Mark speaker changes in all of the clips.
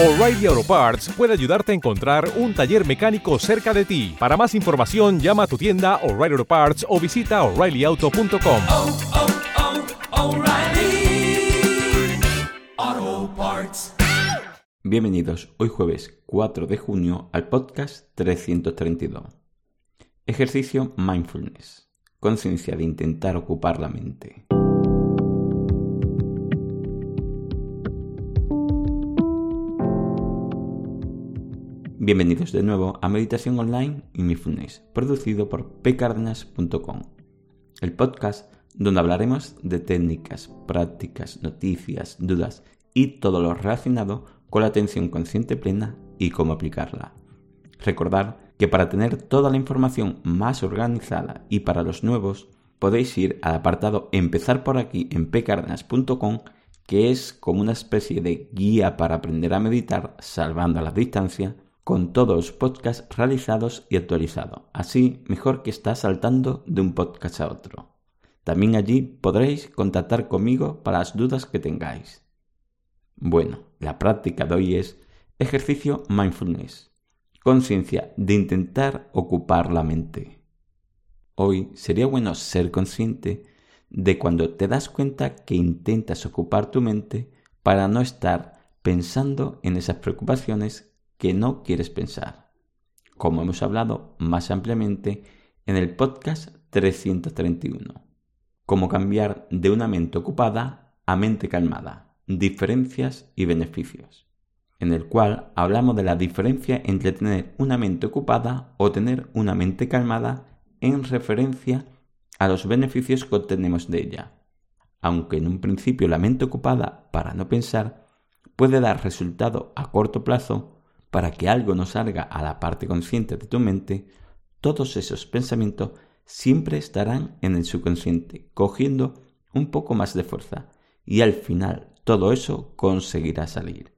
Speaker 1: O'Reilly Auto Parts puede ayudarte a encontrar un taller mecánico cerca de ti. Para más información, llama a tu tienda O'Reilly Auto Parts o visita oreillyauto.com.
Speaker 2: oh, oh, Parts.
Speaker 3: Bienvenidos hoy jueves 4 de junio al podcast 332. Ejercicio Mindfulness. Conciencia de intentar ocupar la mente. Bienvenidos de nuevo a Meditación Online y Mindfulness, producido por pcardenas.com, el podcast donde hablaremos de técnicas, prácticas, noticias, dudas y todo lo relacionado con la atención consciente plena y cómo aplicarla. Recordad que para tener toda la información más organizada y para los nuevos, podéis ir al apartado Empezar por aquí en pcardenas.com, que es como una especie de guía para aprender a meditar salvando a la distancia con todos los podcasts realizados y actualizados. Así, mejor que estar saltando de un podcast a otro. También allí podréis contactar conmigo para las dudas que tengáis. Bueno, la práctica de hoy es ejercicio mindfulness, conciencia de intentar ocupar la mente. Hoy sería bueno ser consciente de cuando te das cuenta que intentas ocupar tu mente para no estar pensando en esas preocupaciones que no quieres pensar, como hemos hablado más ampliamente en el podcast 331. Cómo cambiar de una mente ocupada a mente calmada, diferencias y beneficios, en el cual hablamos de la diferencia entre tener una mente ocupada o tener una mente calmada en referencia a los beneficios que obtenemos de ella. Aunque en un principio la mente ocupada para no pensar puede dar resultado a corto plazo, para que algo no salga a la parte consciente de tu mente, todos esos pensamientos siempre estarán en el subconsciente, cogiendo un poco más de fuerza, y al final todo eso conseguirá salir.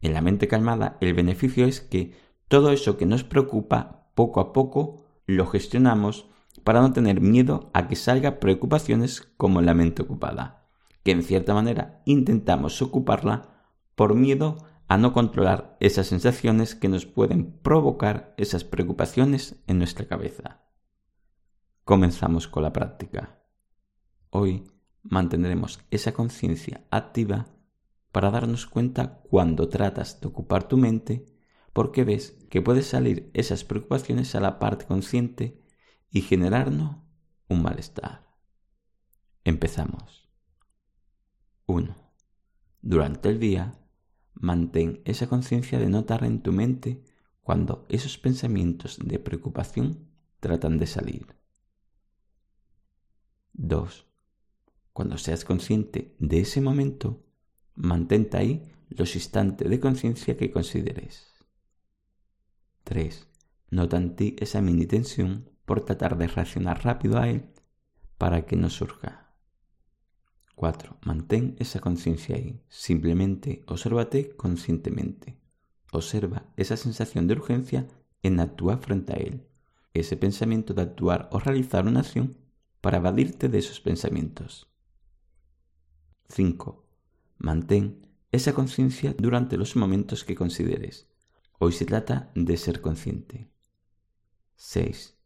Speaker 3: En la mente calmada, el beneficio es que todo eso que nos preocupa, poco a poco lo gestionamos para no tener miedo a que salga preocupaciones como la mente ocupada, que en cierta manera intentamos ocuparla por miedo a no controlar esas sensaciones que nos pueden provocar esas preocupaciones en nuestra cabeza. Comenzamos con la práctica. Hoy mantendremos esa conciencia activa para darnos cuenta cuando tratas de ocupar tu mente porque ves que pueden salir esas preocupaciones a la parte consciente y generarnos un malestar. Empezamos. 1. Durante el día, Mantén esa conciencia de notar en tu mente cuando esos pensamientos de preocupación tratan de salir. 2. Cuando seas consciente de ese momento, mantente ahí los instantes de conciencia que consideres. 3. Nota en ti esa mini tensión por tratar de reaccionar rápido a él para que no surja. 4. Mantén esa conciencia ahí. Simplemente obsérvate conscientemente. Observa esa sensación de urgencia en actuar frente a él. Ese pensamiento de actuar o realizar una acción para evadirte de esos pensamientos. 5. Mantén esa conciencia durante los momentos que consideres. Hoy se trata de ser consciente. 6.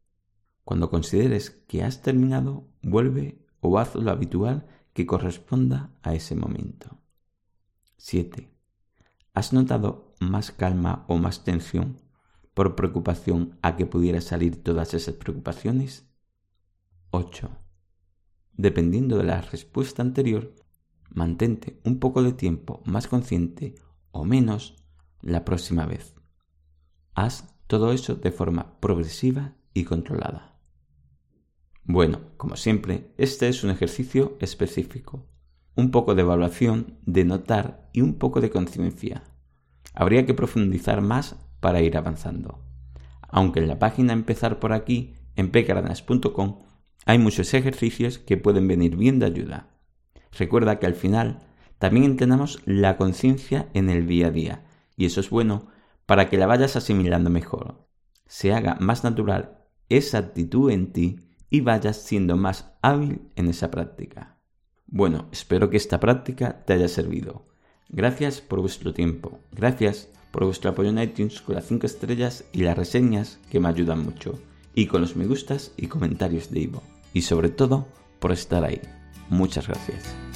Speaker 3: Cuando consideres que has terminado, vuelve o haz lo habitual que corresponda a ese momento. 7. ¿Has notado más calma o más tensión por preocupación a que pudiera salir todas esas preocupaciones? 8. Dependiendo de la respuesta anterior, mantente un poco de tiempo más consciente o menos la próxima vez. Haz todo eso de forma progresiva y controlada. Bueno, como siempre, este es un ejercicio específico. Un poco de evaluación, de notar y un poco de conciencia. Habría que profundizar más para ir avanzando. Aunque en la página empezar por aquí, en pcardenas.com, hay muchos ejercicios que pueden venir bien de ayuda. Recuerda que al final también entrenamos la conciencia en el día a día, y eso es bueno para que la vayas asimilando mejor. Se haga más natural esa actitud en ti y vayas siendo más hábil en esa práctica. Bueno, espero que esta práctica te haya servido. Gracias por vuestro tiempo. Gracias por vuestro apoyo en iTunes con las 5 estrellas y las reseñas que me ayudan mucho. Y con los me gustas y comentarios de Ivo. Y sobre todo, por estar ahí. Muchas gracias.